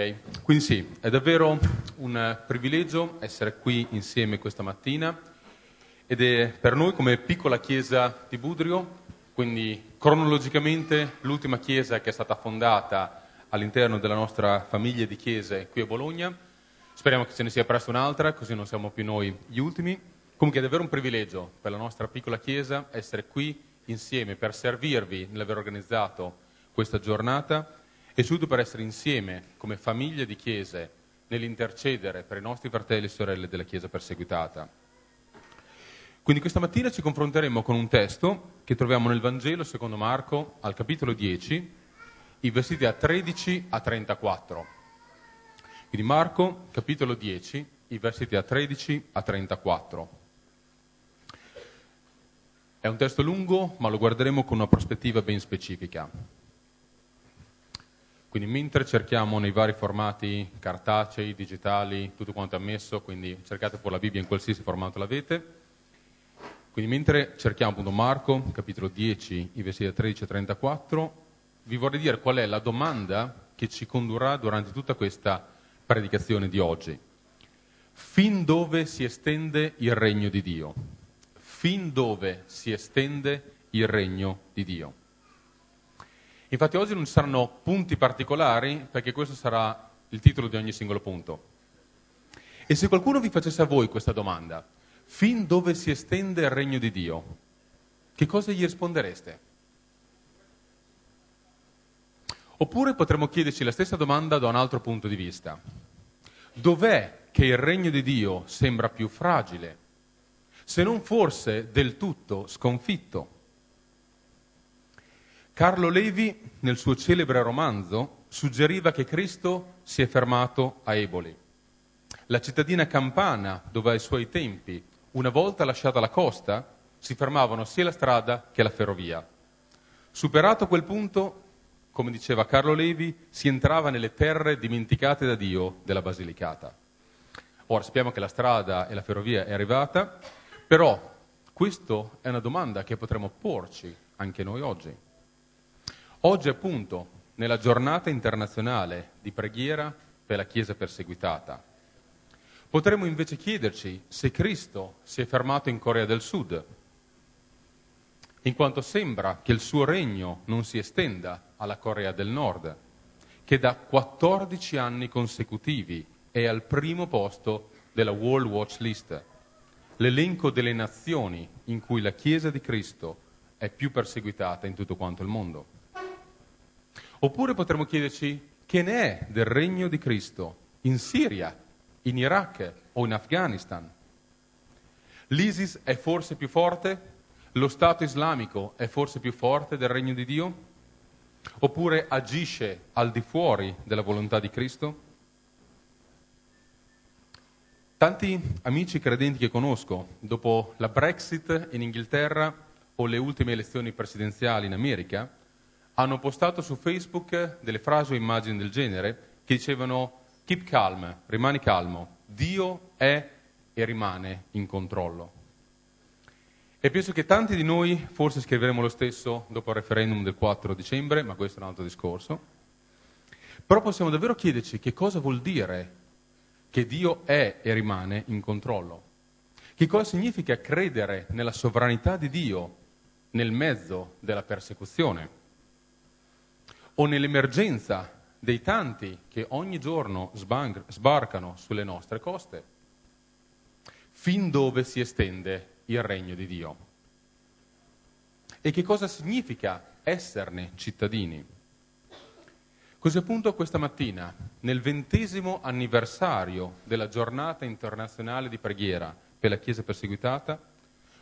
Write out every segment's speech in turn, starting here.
Ok, quindi sì, è davvero un privilegio essere qui insieme questa mattina ed è per noi come piccola chiesa di Budrio, quindi cronologicamente l'ultima chiesa che è stata fondata all'interno della nostra famiglia di chiese qui a Bologna. Speriamo che ce ne sia presto un'altra, così non siamo più noi gli ultimi. Comunque è davvero un privilegio per la nostra piccola chiesa essere qui insieme per servirvi nell'aver organizzato questa giornata soprattutto per essere insieme come famiglia di chiese nell'intercedere per i nostri fratelli e sorelle della Chiesa perseguitata. Quindi questa mattina ci confronteremo con un testo che troviamo nel Vangelo secondo Marco al capitolo 10, i versetti a 13 a 34. Quindi Marco, capitolo 10, i versetti a 13 a 34. È un testo lungo, ma lo guarderemo con una prospettiva ben specifica. Quindi mentre cerchiamo nei vari formati cartacei, digitali, tutto quanto è ammesso, quindi cercate pure la Bibbia in qualsiasi formato l'avete, quindi mentre cerchiamo appunto Marco, capitolo 10, i versetti 13 e 34, vi vorrei dire qual è la domanda che ci condurrà durante tutta questa predicazione di oggi. Fin dove si estende il regno di Dio? Fin dove si estende il regno di Dio? Infatti oggi non ci saranno punti particolari perché questo sarà il titolo di ogni singolo punto. E se qualcuno vi facesse a voi questa domanda, fin dove si estende il regno di Dio, che cosa gli rispondereste? Oppure potremmo chiederci la stessa domanda da un altro punto di vista. Dov'è che il regno di Dio sembra più fragile, se non forse del tutto sconfitto? Carlo Levi, nel suo celebre romanzo, suggeriva che Cristo si è fermato a Eboli, la cittadina campana dove ai suoi tempi, una volta lasciata la costa, si fermavano sia la strada che la ferrovia. Superato quel punto, come diceva Carlo Levi, si entrava nelle terre dimenticate da Dio della Basilicata. Ora sappiamo che la strada e la ferrovia è arrivata, però questa è una domanda che potremmo porci anche noi oggi. Oggi appunto, nella giornata internazionale di preghiera per la Chiesa perseguitata, potremmo invece chiederci se Cristo si è fermato in Corea del Sud, in quanto sembra che il suo regno non si estenda alla Corea del Nord, che da 14 anni consecutivi è al primo posto della World Watch List, l'elenco delle nazioni in cui la Chiesa di Cristo è più perseguitata in tutto quanto il mondo. Oppure potremmo chiederci che ne è del regno di Cristo in Siria, in Iraq o in Afghanistan. L'ISIS è forse più forte? Lo Stato islamico è forse più forte del regno di Dio? Oppure agisce al di fuori della volontà di Cristo? Tanti amici credenti che conosco, dopo la Brexit in Inghilterra o le ultime elezioni presidenziali in America, hanno postato su Facebook delle frasi o immagini del genere che dicevano keep calm, rimani calmo, Dio è e rimane in controllo. E penso che tanti di noi forse scriveremo lo stesso dopo il referendum del 4 dicembre, ma questo è un altro discorso. Però possiamo davvero chiederci che cosa vuol dire che Dio è e rimane in controllo. Che cosa significa credere nella sovranità di Dio nel mezzo della persecuzione o nell'emergenza dei tanti che ogni giorno sbarcano sulle nostre coste, fin dove si estende il regno di Dio. E che cosa significa esserne cittadini? Così appunto questa mattina, nel ventesimo anniversario della giornata internazionale di preghiera per la Chiesa perseguitata,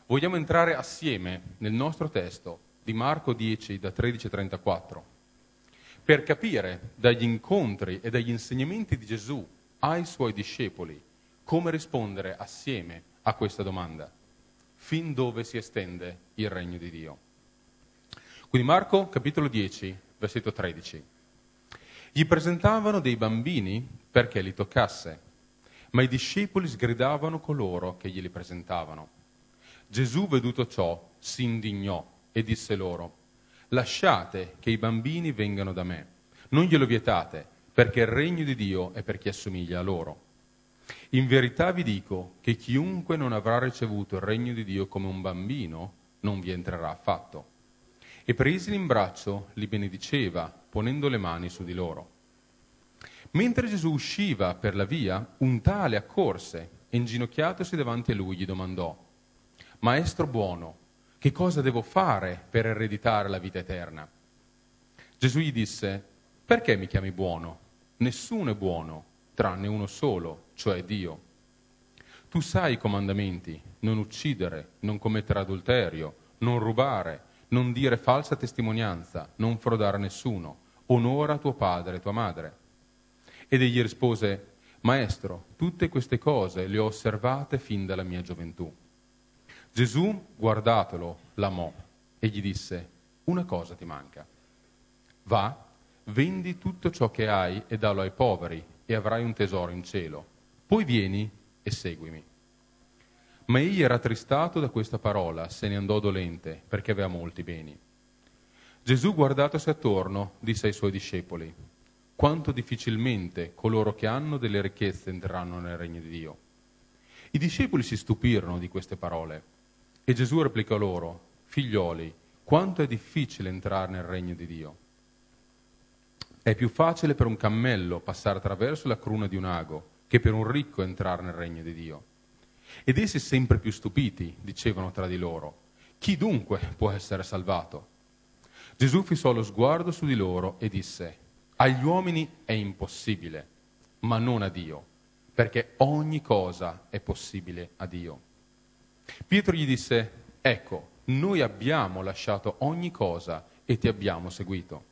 vogliamo entrare assieme nel nostro testo di Marco 10 da 13 a 34 per capire dagli incontri e dagli insegnamenti di Gesù ai suoi discepoli come rispondere assieme a questa domanda. Fin dove si estende il regno di Dio? Quindi Marco capitolo 10, versetto 13. Gli presentavano dei bambini perché li toccasse, ma i discepoli sgridavano coloro che glieli presentavano. Gesù, veduto ciò, si indignò e disse loro, lasciate che i bambini vengano da me, non glielo vietate, perché il regno di Dio è per chi assomiglia a loro. In verità vi dico che chiunque non avrà ricevuto il regno di Dio come un bambino non vi entrerà affatto. E presili in braccio li benediceva, ponendo le mani su di loro. Mentre Gesù usciva per la via, un tale accorse e inginocchiatosi davanti a lui gli domandò, Maestro buono, che cosa devo fare per ereditare la vita eterna? Gesù gli disse, perché mi chiami buono? Nessuno è buono, tranne uno solo, cioè Dio. Tu sai i comandamenti, non uccidere, non commettere adulterio, non rubare, non dire falsa testimonianza, non frodare nessuno, onora tuo padre e tua madre. Ed egli rispose, Maestro, tutte queste cose le ho osservate fin dalla mia gioventù. Gesù, guardatelo, l'amò e gli disse, una cosa ti manca. Va, vendi tutto ciò che hai e dallo ai poveri e avrai un tesoro in cielo. Poi vieni e seguimi. Ma egli era tristato da questa parola, se ne andò dolente, perché aveva molti beni. Gesù, guardatosi attorno, disse ai suoi discepoli, quanto difficilmente coloro che hanno delle ricchezze entreranno nel regno di Dio. I discepoli si stupirono di queste parole e Gesù replicò loro, figlioli, quanto è difficile entrare nel regno di Dio. È più facile per un cammello passare attraverso la cruna di un ago che per un ricco entrare nel regno di Dio. Ed essi sempre più stupiti dicevano tra di loro, chi dunque può essere salvato? Gesù fissò lo sguardo su di loro e disse, agli uomini è impossibile, ma non a Dio, perché ogni cosa è possibile a Dio. Pietro gli disse, ecco, noi abbiamo lasciato ogni cosa e ti abbiamo seguito.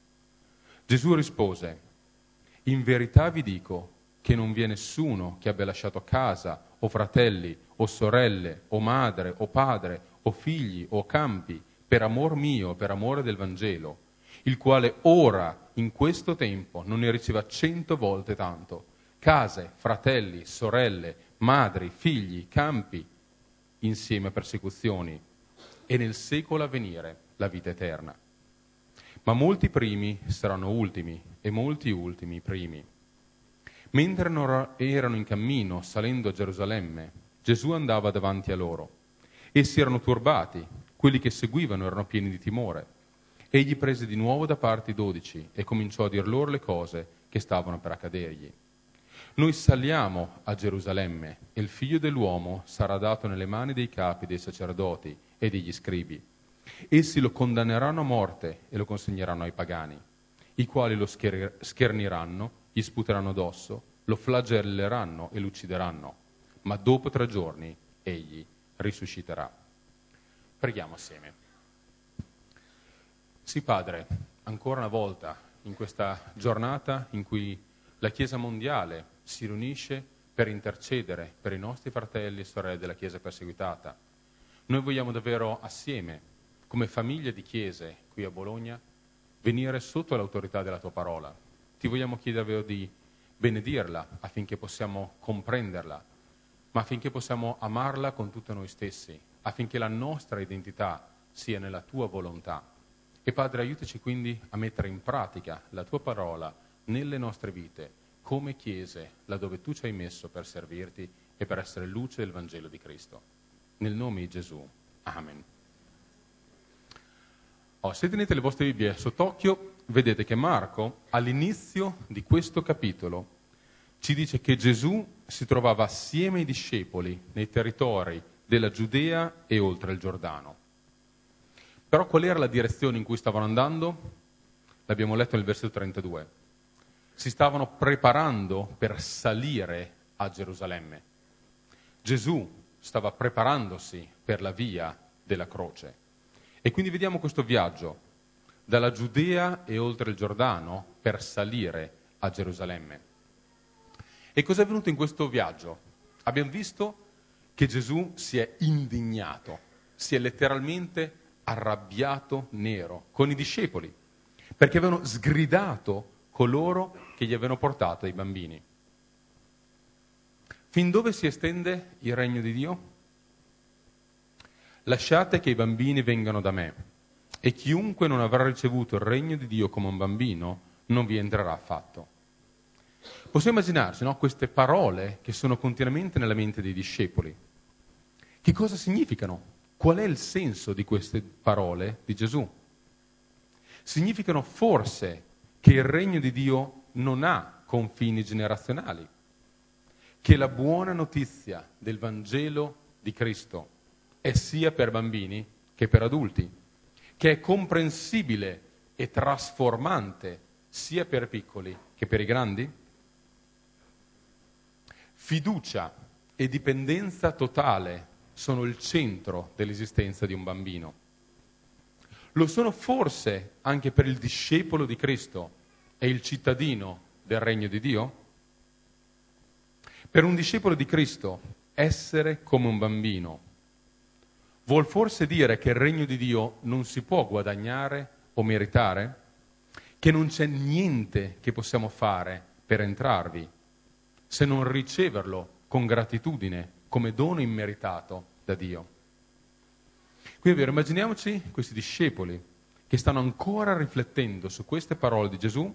Gesù rispose, in verità vi dico che non vi è nessuno che abbia lasciato casa o fratelli o sorelle o madre o padre o figli o campi per amor mio, per amore del Vangelo, il quale ora, in questo tempo, non ne riceva cento volte tanto, case, fratelli, sorelle, madri, figli, campi, insieme a persecuzioni, e nel secolo a venire la vita eterna. Ma molti primi saranno ultimi e molti ultimi primi. Mentre erano in cammino salendo a Gerusalemme, Gesù andava davanti a loro. Essi erano turbati, quelli che seguivano erano pieni di timore. Egli prese di nuovo da parte i dodici e cominciò a dir loro le cose che stavano per accadergli. Noi saliamo a Gerusalemme e il figlio dell'uomo sarà dato nelle mani dei capi dei sacerdoti e degli scribi. Essi lo condanneranno a morte e lo consegneranno ai pagani, i quali lo scherniranno gli sputeranno addosso, lo flagelleranno e lo uccideranno, ma dopo tre giorni egli risusciterà. Preghiamo assieme. Sì, Padre, ancora una volta in questa giornata in cui la Chiesa mondiale si riunisce per intercedere per i nostri fratelli e sorelle della Chiesa perseguitata, noi vogliamo davvero assieme, come famiglia di chiese qui a Bologna, venire sotto l'autorità della tua parola, ti vogliamo chiedere di benedirla affinché possiamo comprenderla, ma affinché possiamo amarla con tutti noi stessi, affinché la nostra identità sia nella tua volontà. E Padre, aiutaci quindi a mettere in pratica la tua parola nelle nostre vite, come chiese, laddove tu ci hai messo per servirti e per essere luce del Vangelo di Cristo. Nel nome di Gesù. Amen. Oh, se tenete le vostre Bibbie sott'occhio, vedete che Marco all'inizio di questo capitolo ci dice che Gesù si trovava assieme ai discepoli nei territori della Giudea e oltre il Giordano. Però qual era la direzione in cui stavano andando? L'abbiamo letto nel versetto 32. Si stavano preparando per salire a Gerusalemme. Gesù stava preparandosi per la via della croce. E quindi vediamo questo viaggio dalla Giudea e oltre il Giordano per salire a Gerusalemme. E cosa è avvenuto in questo viaggio? Abbiamo visto che Gesù si è indignato, si è letteralmente arrabbiato nero con i discepoli, perché avevano sgridato coloro che gli avevano portato i bambini. Fin dove si estende il regno di Dio? Lasciate che i bambini vengano da me e chiunque non avrà ricevuto il regno di Dio come un bambino non vi entrerà affatto. Possiamo immaginarci no, queste parole che sono continuamente nella mente dei discepoli. Che cosa significano? Qual è il senso di queste parole di Gesù? Significano forse che il regno di Dio non ha confini generazionali, che la buona notizia del Vangelo di Cristo è sia per bambini che per adulti, che è comprensibile e trasformante sia per piccoli che per i grandi? Fiducia e dipendenza totale sono il centro dell'esistenza di un bambino. Lo sono forse anche per il discepolo di Cristo e il cittadino del regno di Dio? Per un discepolo di Cristo essere come un bambino vuol forse dire che il regno di Dio non si può guadagnare o meritare? Che non c'è niente che possiamo fare per entrarvi se non riceverlo con gratitudine come dono immeritato da Dio. Quindi vero, immaginiamoci questi discepoli che stanno ancora riflettendo su queste parole di Gesù,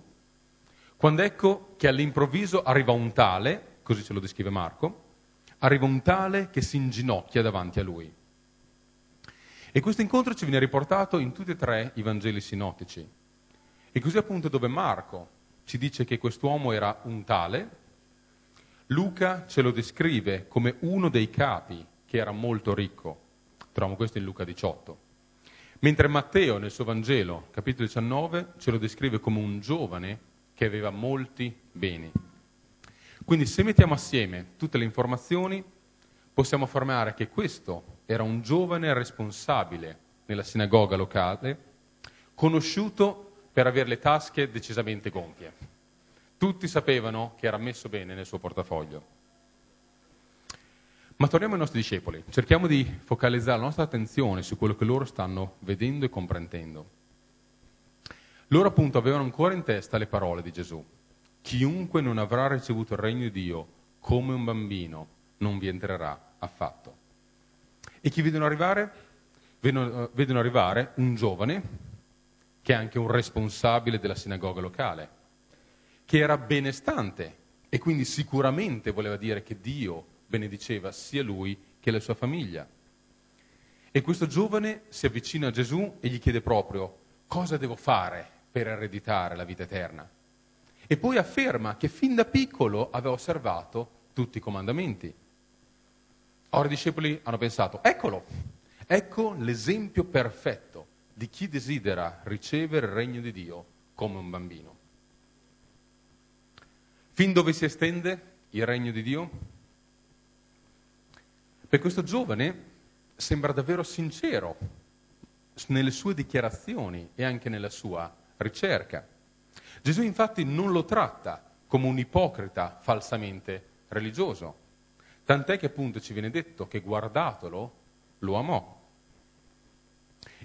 quando ecco che all'improvviso arriva un tale, così ce lo descrive Marco, arriva un tale che si inginocchia davanti a lui. E questo incontro ci viene riportato in tutti e tre i Vangeli sinottici. E così appunto dove Marco ci dice che quest'uomo era un tale, Luca ce lo descrive come uno dei capi che era molto ricco. Troviamo questo in Luca 18. Mentre Matteo nel suo Vangelo, capitolo 19, ce lo descrive come un giovane che aveva molti beni. Quindi se mettiamo assieme tutte le informazioni, possiamo affermare che questo era un giovane responsabile nella sinagoga locale, conosciuto per avere le tasche decisamente gonfie. Tutti sapevano che era messo bene nel suo portafoglio. Ma torniamo ai nostri discepoli, cerchiamo di focalizzare la nostra attenzione su quello che loro stanno vedendo e comprendendo. Loro appunto avevano ancora in testa le parole di Gesù. Chiunque non avrà ricevuto il regno di Dio come un bambino non vi entrerà affatto. E chi vedono arrivare? Vedono, vedono arrivare un giovane che è anche un responsabile della sinagoga locale che era benestante e quindi sicuramente voleva dire che Dio benediceva sia lui che la sua famiglia. E questo giovane si avvicina a Gesù e gli chiede proprio cosa devo fare per ereditare la vita eterna. E poi afferma che fin da piccolo aveva osservato tutti i comandamenti. Ora i discepoli hanno pensato, eccolo, ecco l'esempio perfetto di chi desidera ricevere il regno di Dio come un bambino. Fin dove si estende il regno di Dio? Per questo giovane sembra davvero sincero nelle sue dichiarazioni e anche nella sua ricerca. Gesù infatti non lo tratta come un ipocrita falsamente religioso, tant'è che appunto ci viene detto che guardatelo lo amò.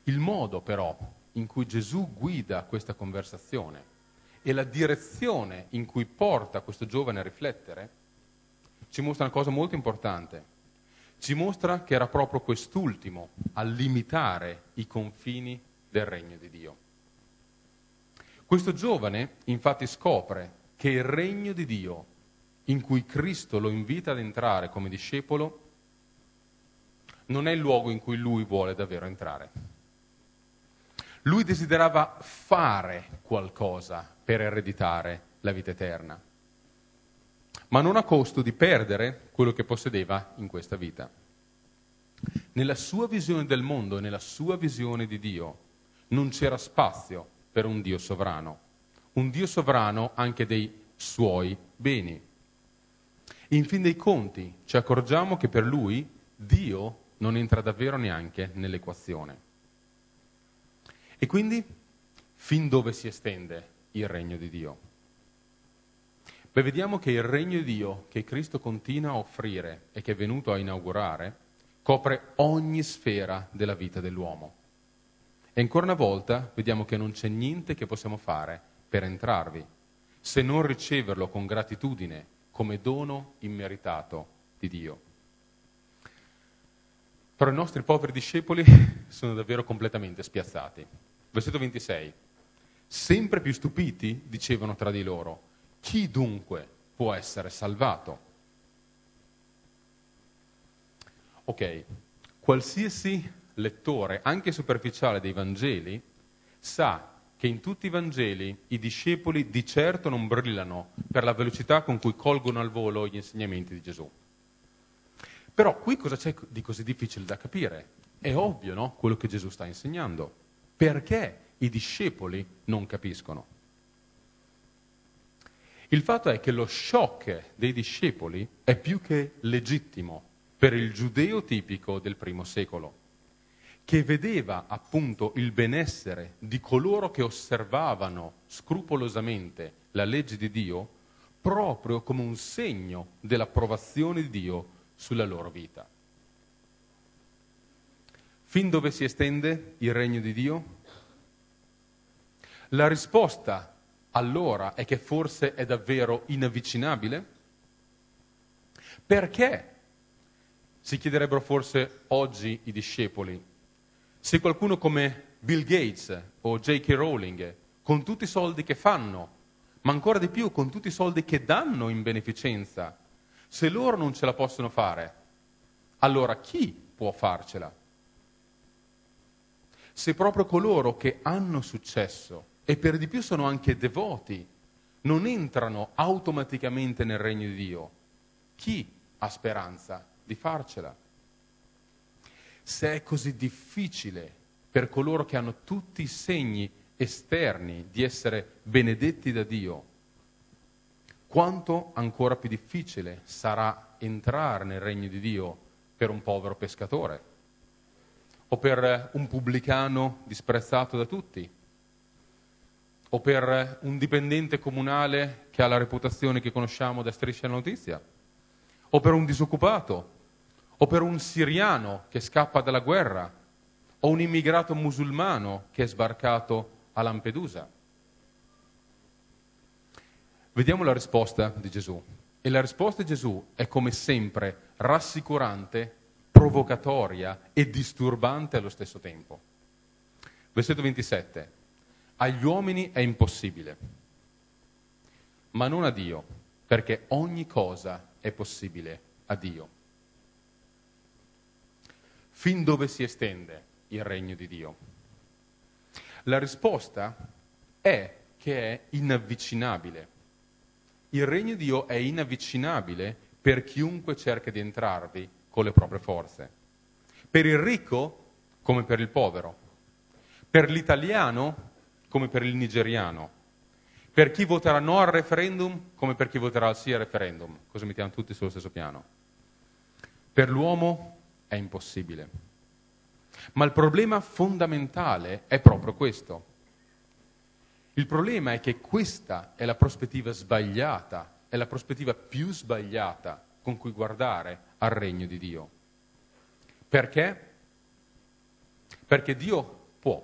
Il modo però in cui Gesù guida questa conversazione e la direzione in cui porta questo giovane a riflettere ci mostra una cosa molto importante. Ci mostra che era proprio quest'ultimo a limitare i confini del regno di Dio. Questo giovane infatti scopre che il regno di Dio in cui Cristo lo invita ad entrare come discepolo non è il luogo in cui lui vuole davvero entrare. Lui desiderava fare qualcosa per ereditare la vita eterna, ma non a costo di perdere quello che possedeva in questa vita. Nella sua visione del mondo nella sua visione di Dio non c'era spazio per un Dio sovrano, un Dio sovrano anche dei suoi beni. In fin dei conti ci accorgiamo che per lui Dio non entra davvero neanche nell'equazione. E quindi fin dove si estende il regno di Dio. Beh, vediamo che il regno di Dio che Cristo continua a offrire e che è venuto a inaugurare copre ogni sfera della vita dell'uomo. E ancora una volta vediamo che non c'è niente che possiamo fare per entrarvi, se non riceverlo con gratitudine come dono immeritato di Dio. Però i nostri poveri discepoli sono davvero completamente spiazzati. Versetto 26. Sempre più stupiti dicevano tra di loro, chi dunque può essere salvato. Ok, qualsiasi lettore, anche superficiale dei Vangeli, sa che in tutti i Vangeli i discepoli di certo non brillano per la velocità con cui colgono al volo gli insegnamenti di Gesù. Però qui cosa c'è di così difficile da capire? È ovvio, no? Quello che Gesù sta insegnando. Perché i discepoli non capiscono? Il fatto è che lo shock dei discepoli è più che legittimo per il giudeo tipico del primo secolo che vedeva appunto il benessere di coloro che osservavano scrupolosamente la legge di Dio proprio come un segno dell'approvazione di Dio sulla loro vita. Fin dove si estende il regno di Dio? La risposta allora è che forse è davvero inavvicinabile? Perché? Si chiederebbero forse oggi i discepoli se qualcuno come Bill Gates o J.K. Rowling, con tutti i soldi che fanno, ma ancora di più con tutti i soldi che danno in beneficenza, se loro non ce la possono fare, allora chi può farcela? Se proprio coloro che hanno successo e per di più sono anche devoti, non entrano automaticamente nel regno di Dio, chi ha speranza di farcela? Se è così difficile per coloro che hanno tutti i segni esterni di essere benedetti da Dio, quanto ancora più difficile sarà entrare nel regno di Dio per un povero pescatore o per un pubblicano disprezzato da tutti o per un dipendente comunale che ha la reputazione che conosciamo da striscia notizia o per un disoccupato o per un siriano che scappa dalla guerra, o un immigrato musulmano che è sbarcato a Lampedusa. Vediamo la risposta di Gesù. E la risposta di Gesù è come sempre rassicurante, provocatoria e disturbante allo stesso tempo. Versetto 27. Agli uomini è impossibile, ma non a Dio, perché ogni cosa è possibile a Dio fin dove si estende il regno di Dio? La risposta è che è inavvicinabile. Il regno di Dio è inavvicinabile per chiunque cerca di entrarvi con le proprie forze. Per il ricco come per il povero, per l'italiano come per il nigeriano, per chi voterà no al referendum come per chi voterà sì al referendum, così mettiamo tutti sullo stesso piano. Per l'uomo è impossibile. Ma il problema fondamentale è proprio questo. Il problema è che questa è la prospettiva sbagliata, è la prospettiva più sbagliata con cui guardare al regno di Dio. Perché? Perché Dio può.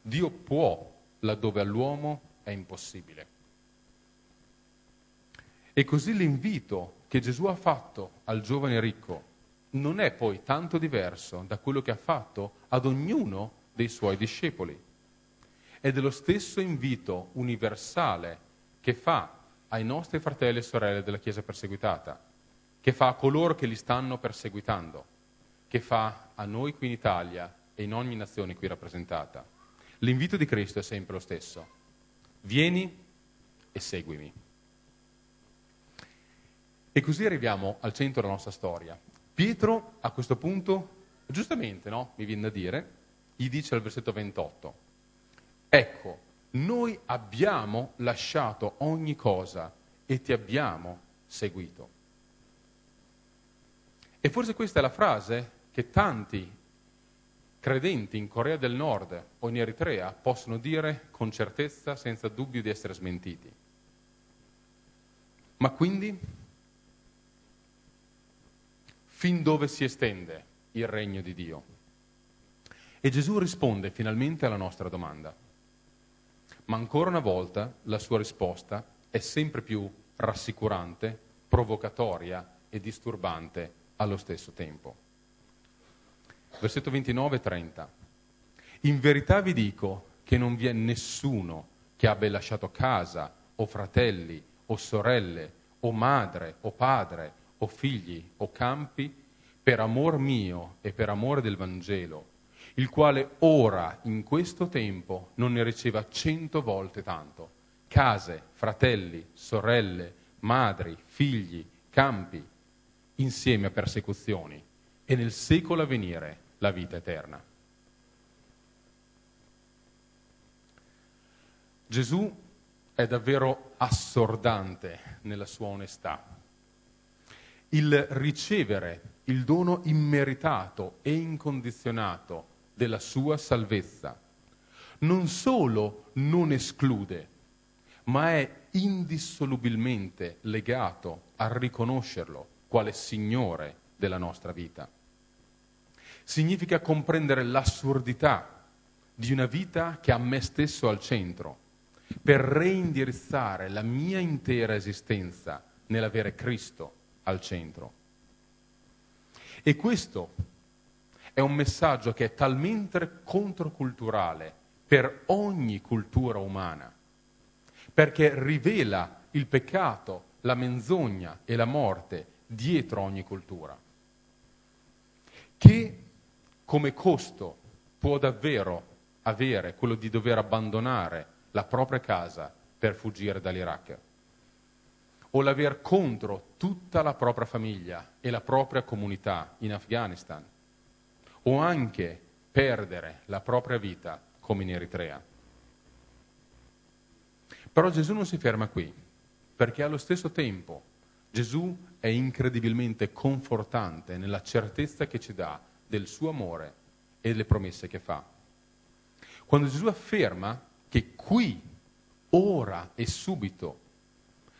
Dio può laddove all'uomo è impossibile. E così l'invito che Gesù ha fatto al giovane ricco non è poi tanto diverso da quello che ha fatto ad ognuno dei suoi discepoli. È dello stesso invito universale che fa ai nostri fratelli e sorelle della Chiesa perseguitata, che fa a coloro che li stanno perseguitando, che fa a noi qui in Italia e in ogni nazione qui rappresentata. L'invito di Cristo è sempre lo stesso. Vieni e seguimi. E così arriviamo al centro della nostra storia. Pietro a questo punto, giustamente, no? Mi viene da dire, gli dice al versetto 28, ecco, noi abbiamo lasciato ogni cosa e ti abbiamo seguito. E forse questa è la frase che tanti credenti in Corea del Nord o in Eritrea possono dire con certezza, senza dubbio di essere smentiti. Ma quindi fin dove si estende il regno di Dio. E Gesù risponde finalmente alla nostra domanda. Ma ancora una volta la sua risposta è sempre più rassicurante, provocatoria e disturbante allo stesso tempo. Versetto 29 e 30. In verità vi dico che non vi è nessuno che abbia lasciato casa o fratelli, o sorelle, o madre, o padre, o figli, o campi, per amor mio e per amore del Vangelo, il quale ora, in questo tempo, non ne riceva cento volte tanto. Case, fratelli, sorelle, madri, figli, campi, insieme a persecuzioni, e nel secolo a venire la vita eterna. Gesù è davvero assordante nella sua onestà. Il ricevere il dono immeritato e incondizionato della sua salvezza non solo non esclude, ma è indissolubilmente legato a riconoscerlo quale Signore della nostra vita. Significa comprendere l'assurdità di una vita che ha me stesso al centro, per reindirizzare la mia intera esistenza nell'avere Cristo al centro. E questo è un messaggio che è talmente controculturale per ogni cultura umana, perché rivela il peccato, la menzogna e la morte dietro ogni cultura, che come costo può davvero avere quello di dover abbandonare la propria casa per fuggire dall'Iraq o l'aver contro tutta la propria famiglia e la propria comunità in Afghanistan o anche perdere la propria vita come in Eritrea. Però Gesù non si ferma qui, perché allo stesso tempo Gesù è incredibilmente confortante nella certezza che ci dà del suo amore e delle promesse che fa. Quando Gesù afferma che qui, ora e subito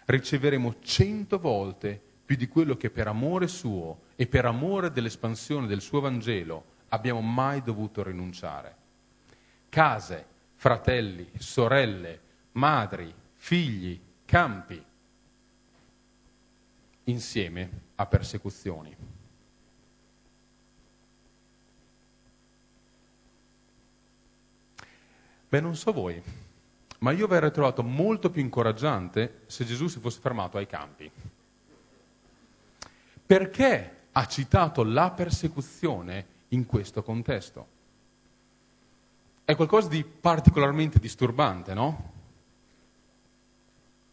riceveremo cento volte più di quello che per amore suo e per amore dell'espansione del suo Vangelo abbiamo mai dovuto rinunciare. Case, fratelli, sorelle, madri, figli, campi, insieme a persecuzioni. Beh, non so voi, ma io avrei trovato molto più incoraggiante se Gesù si fosse fermato ai campi. Perché ha citato la persecuzione in questo contesto? È qualcosa di particolarmente disturbante, no?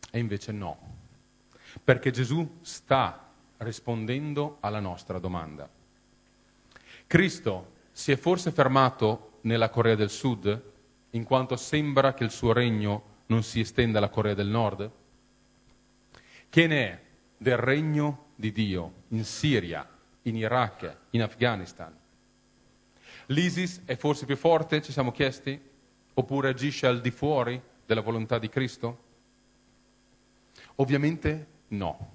E invece no, perché Gesù sta rispondendo alla nostra domanda. Cristo si è forse fermato nella Corea del Sud in quanto sembra che il suo regno non si estenda alla Corea del Nord? Che ne è del regno di Dio in Siria, in Iraq, in Afghanistan? L'ISIS è forse più forte, ci siamo chiesti? Oppure agisce al di fuori della volontà di Cristo? Ovviamente no,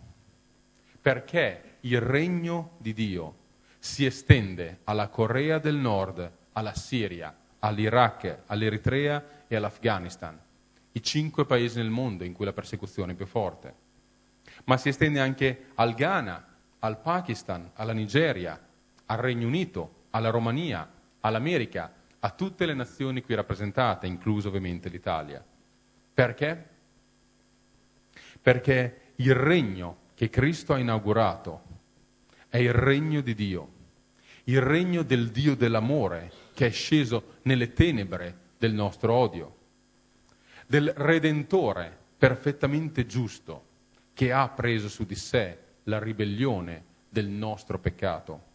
perché il regno di Dio si estende alla Corea del Nord, alla Siria, all'Iraq, all'Eritrea e all'Afghanistan, i cinque paesi nel mondo in cui la persecuzione è più forte. Ma si estende anche al Ghana, al Pakistan, alla Nigeria, al Regno Unito, alla Romania, all'America, a tutte le nazioni qui rappresentate, incluso ovviamente l'Italia. Perché? Perché il regno che Cristo ha inaugurato è il regno di Dio, il regno del Dio dell'amore, che è sceso nelle tenebre del nostro odio, del Redentore perfettamente giusto che ha preso su di sé la ribellione del nostro peccato.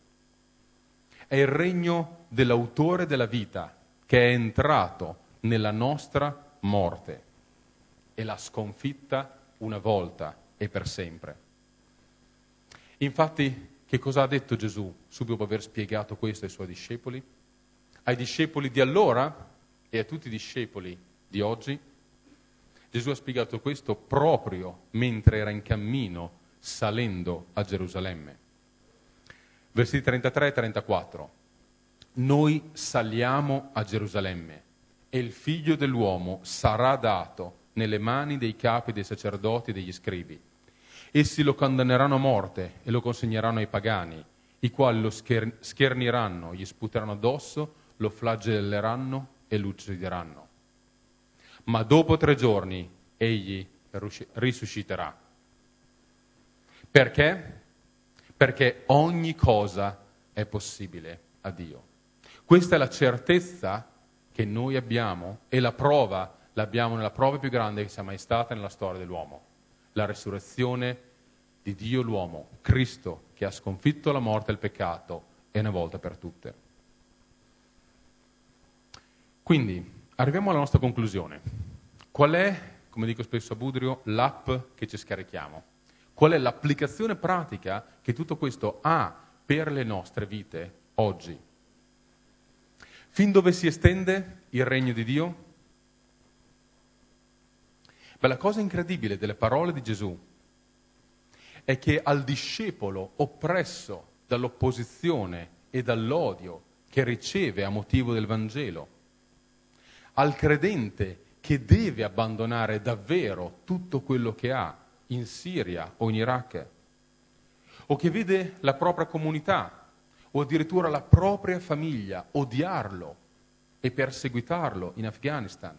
È il regno dell'autore della vita che è entrato nella nostra morte e l'ha sconfitta una volta e per sempre. Infatti, che cosa ha detto Gesù subito dopo aver spiegato questo ai suoi discepoli? Ai discepoli di allora e a tutti i discepoli di oggi. Gesù ha spiegato questo proprio mentre era in cammino salendo a Gerusalemme. Versetti 33 e 34. Noi saliamo a Gerusalemme e il figlio dell'uomo sarà dato nelle mani dei capi dei sacerdoti e degli scribi. Essi lo condanneranno a morte e lo consegneranno ai pagani, i quali lo scherniranno, gli sputeranno addosso lo flagelleranno e lo uccideranno. Ma dopo tre giorni egli risusciterà. Perché? Perché ogni cosa è possibile a Dio. Questa è la certezza che noi abbiamo e la prova l'abbiamo nella prova più grande che sia mai stata nella storia dell'uomo, la resurrezione di Dio l'uomo, Cristo che ha sconfitto la morte e il peccato e una volta per tutte. Quindi arriviamo alla nostra conclusione. Qual è, come dico spesso a Budrio, l'app che ci scarichiamo? Qual è l'applicazione pratica che tutto questo ha per le nostre vite oggi? Fin dove si estende il regno di Dio? Beh, la cosa incredibile delle parole di Gesù è che al discepolo oppresso dall'opposizione e dall'odio che riceve a motivo del Vangelo, al credente che deve abbandonare davvero tutto quello che ha in Siria o in Iraq, o che vede la propria comunità o addirittura la propria famiglia odiarlo e perseguitarlo in Afghanistan,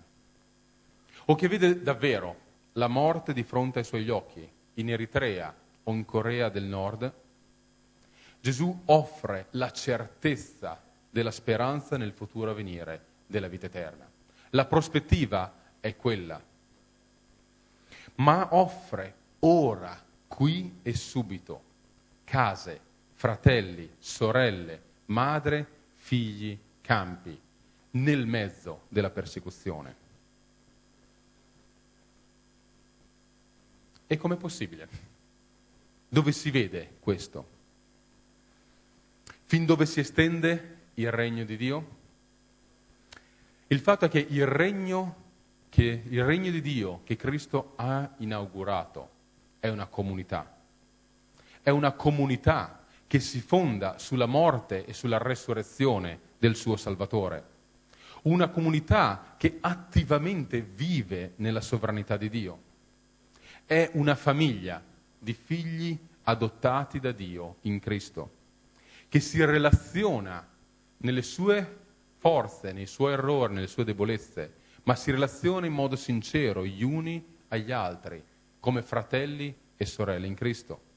o che vede davvero la morte di fronte ai suoi occhi in Eritrea o in Corea del Nord, Gesù offre la certezza della speranza nel futuro a venire della vita eterna. La prospettiva è quella, ma offre ora, qui e subito, case, fratelli, sorelle, madre, figli, campi, nel mezzo della persecuzione. E com'è possibile? Dove si vede questo? Fin dove si estende il regno di Dio? Il fatto è che il regno, che il regno di Dio che Cristo ha inaugurato è una comunità. È una comunità che si fonda sulla morte e sulla resurrezione del suo Salvatore. Una comunità che attivamente vive nella sovranità di Dio è una famiglia di figli adottati da Dio in Cristo, che si relaziona nelle sue forze, nei suoi errori, nelle sue debolezze, ma si relaziona in modo sincero gli uni agli altri, come fratelli e sorelle in Cristo.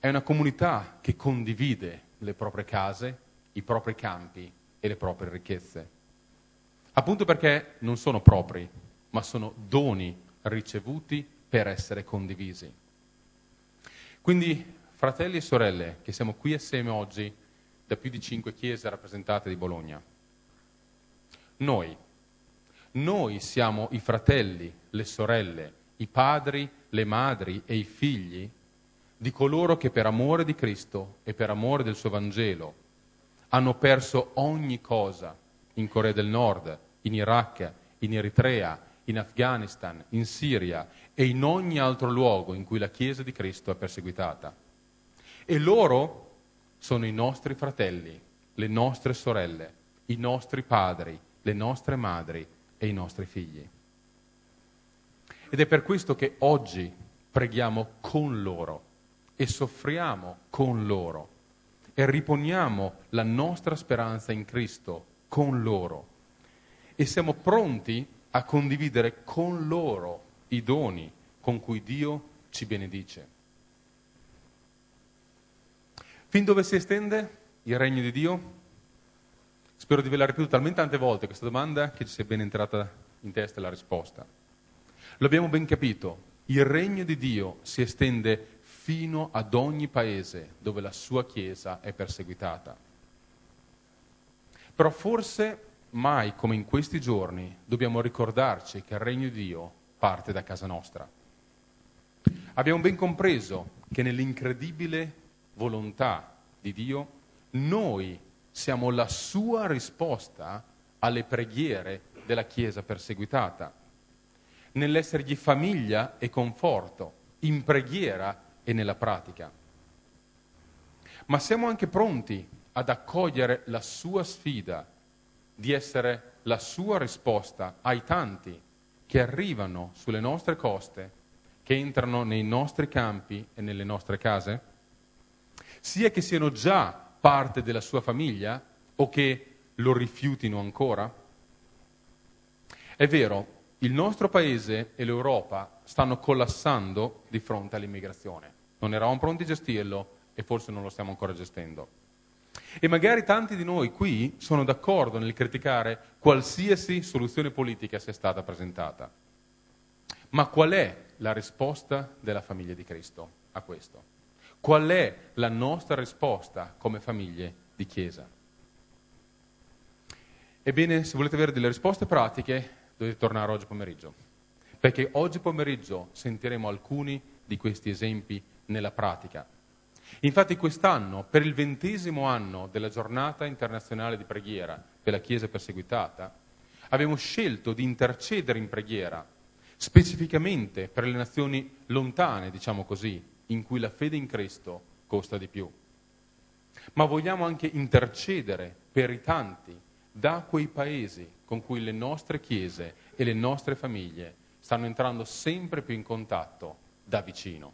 È una comunità che condivide le proprie case, i propri campi e le proprie ricchezze. Appunto perché non sono propri, ma sono doni ricevuti per essere condivisi. Quindi, fratelli e sorelle, che siamo qui assieme oggi da più di cinque chiese rappresentate di Bologna, noi, noi siamo i fratelli, le sorelle, i padri, le madri e i figli di coloro che per amore di Cristo e per amore del suo Vangelo hanno perso ogni cosa in Corea del Nord, in Iraq, in Eritrea, in Afghanistan, in Siria e in ogni altro luogo in cui la Chiesa di Cristo è perseguitata. E loro sono i nostri fratelli, le nostre sorelle, i nostri padri, le nostre madri e i nostri figli. Ed è per questo che oggi preghiamo con loro e soffriamo con loro e riponiamo la nostra speranza in Cristo con loro e siamo pronti a condividere con loro i doni con cui Dio ci benedice. Fin dove si estende il regno di Dio? Spero di averla ripetuta talmente tante volte questa domanda che ci sia ben entrata in testa la risposta. Lo abbiamo ben capito, il regno di Dio si estende fino ad ogni paese dove la sua Chiesa è perseguitata. Però forse mai come in questi giorni dobbiamo ricordarci che il regno di Dio parte da casa nostra. Abbiamo ben compreso che nell'incredibile volontà di Dio noi siamo la sua risposta alle preghiere della Chiesa perseguitata, nell'essergli famiglia e conforto, in preghiera e nella pratica. Ma siamo anche pronti ad accogliere la sua sfida di essere la sua risposta ai tanti che arrivano sulle nostre coste, che entrano nei nostri campi e nelle nostre case? Sia che siano già parte della sua famiglia o che lo rifiutino ancora? È vero, il nostro paese e l'Europa stanno collassando di fronte all'immigrazione. Non eravamo pronti a gestirlo e forse non lo stiamo ancora gestendo. E magari tanti di noi qui sono d'accordo nel criticare qualsiasi soluzione politica sia stata presentata. Ma qual è la risposta della famiglia di Cristo a questo? Qual è la nostra risposta come famiglie di Chiesa? Ebbene, se volete avere delle risposte pratiche, dovete tornare oggi pomeriggio, perché oggi pomeriggio sentiremo alcuni di questi esempi nella pratica. Infatti quest'anno, per il ventesimo anno della giornata internazionale di preghiera per la Chiesa perseguitata, abbiamo scelto di intercedere in preghiera, specificamente per le nazioni lontane, diciamo così, in cui la fede in Cristo costa di più. Ma vogliamo anche intercedere per i tanti da quei paesi con cui le nostre chiese e le nostre famiglie stanno entrando sempre più in contatto da vicino.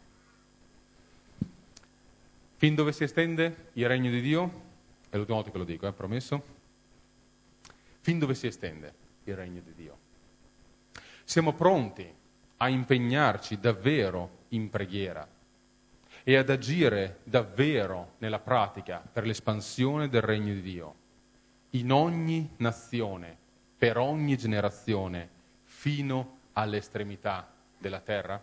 Fin dove si estende il regno di Dio? È l'ultima volta che lo dico, eh, promesso? Fin dove si estende il regno di Dio? Siamo pronti a impegnarci davvero in preghiera e ad agire davvero nella pratica per l'espansione del regno di Dio in ogni nazione, per ogni generazione, fino all'estremità della terra?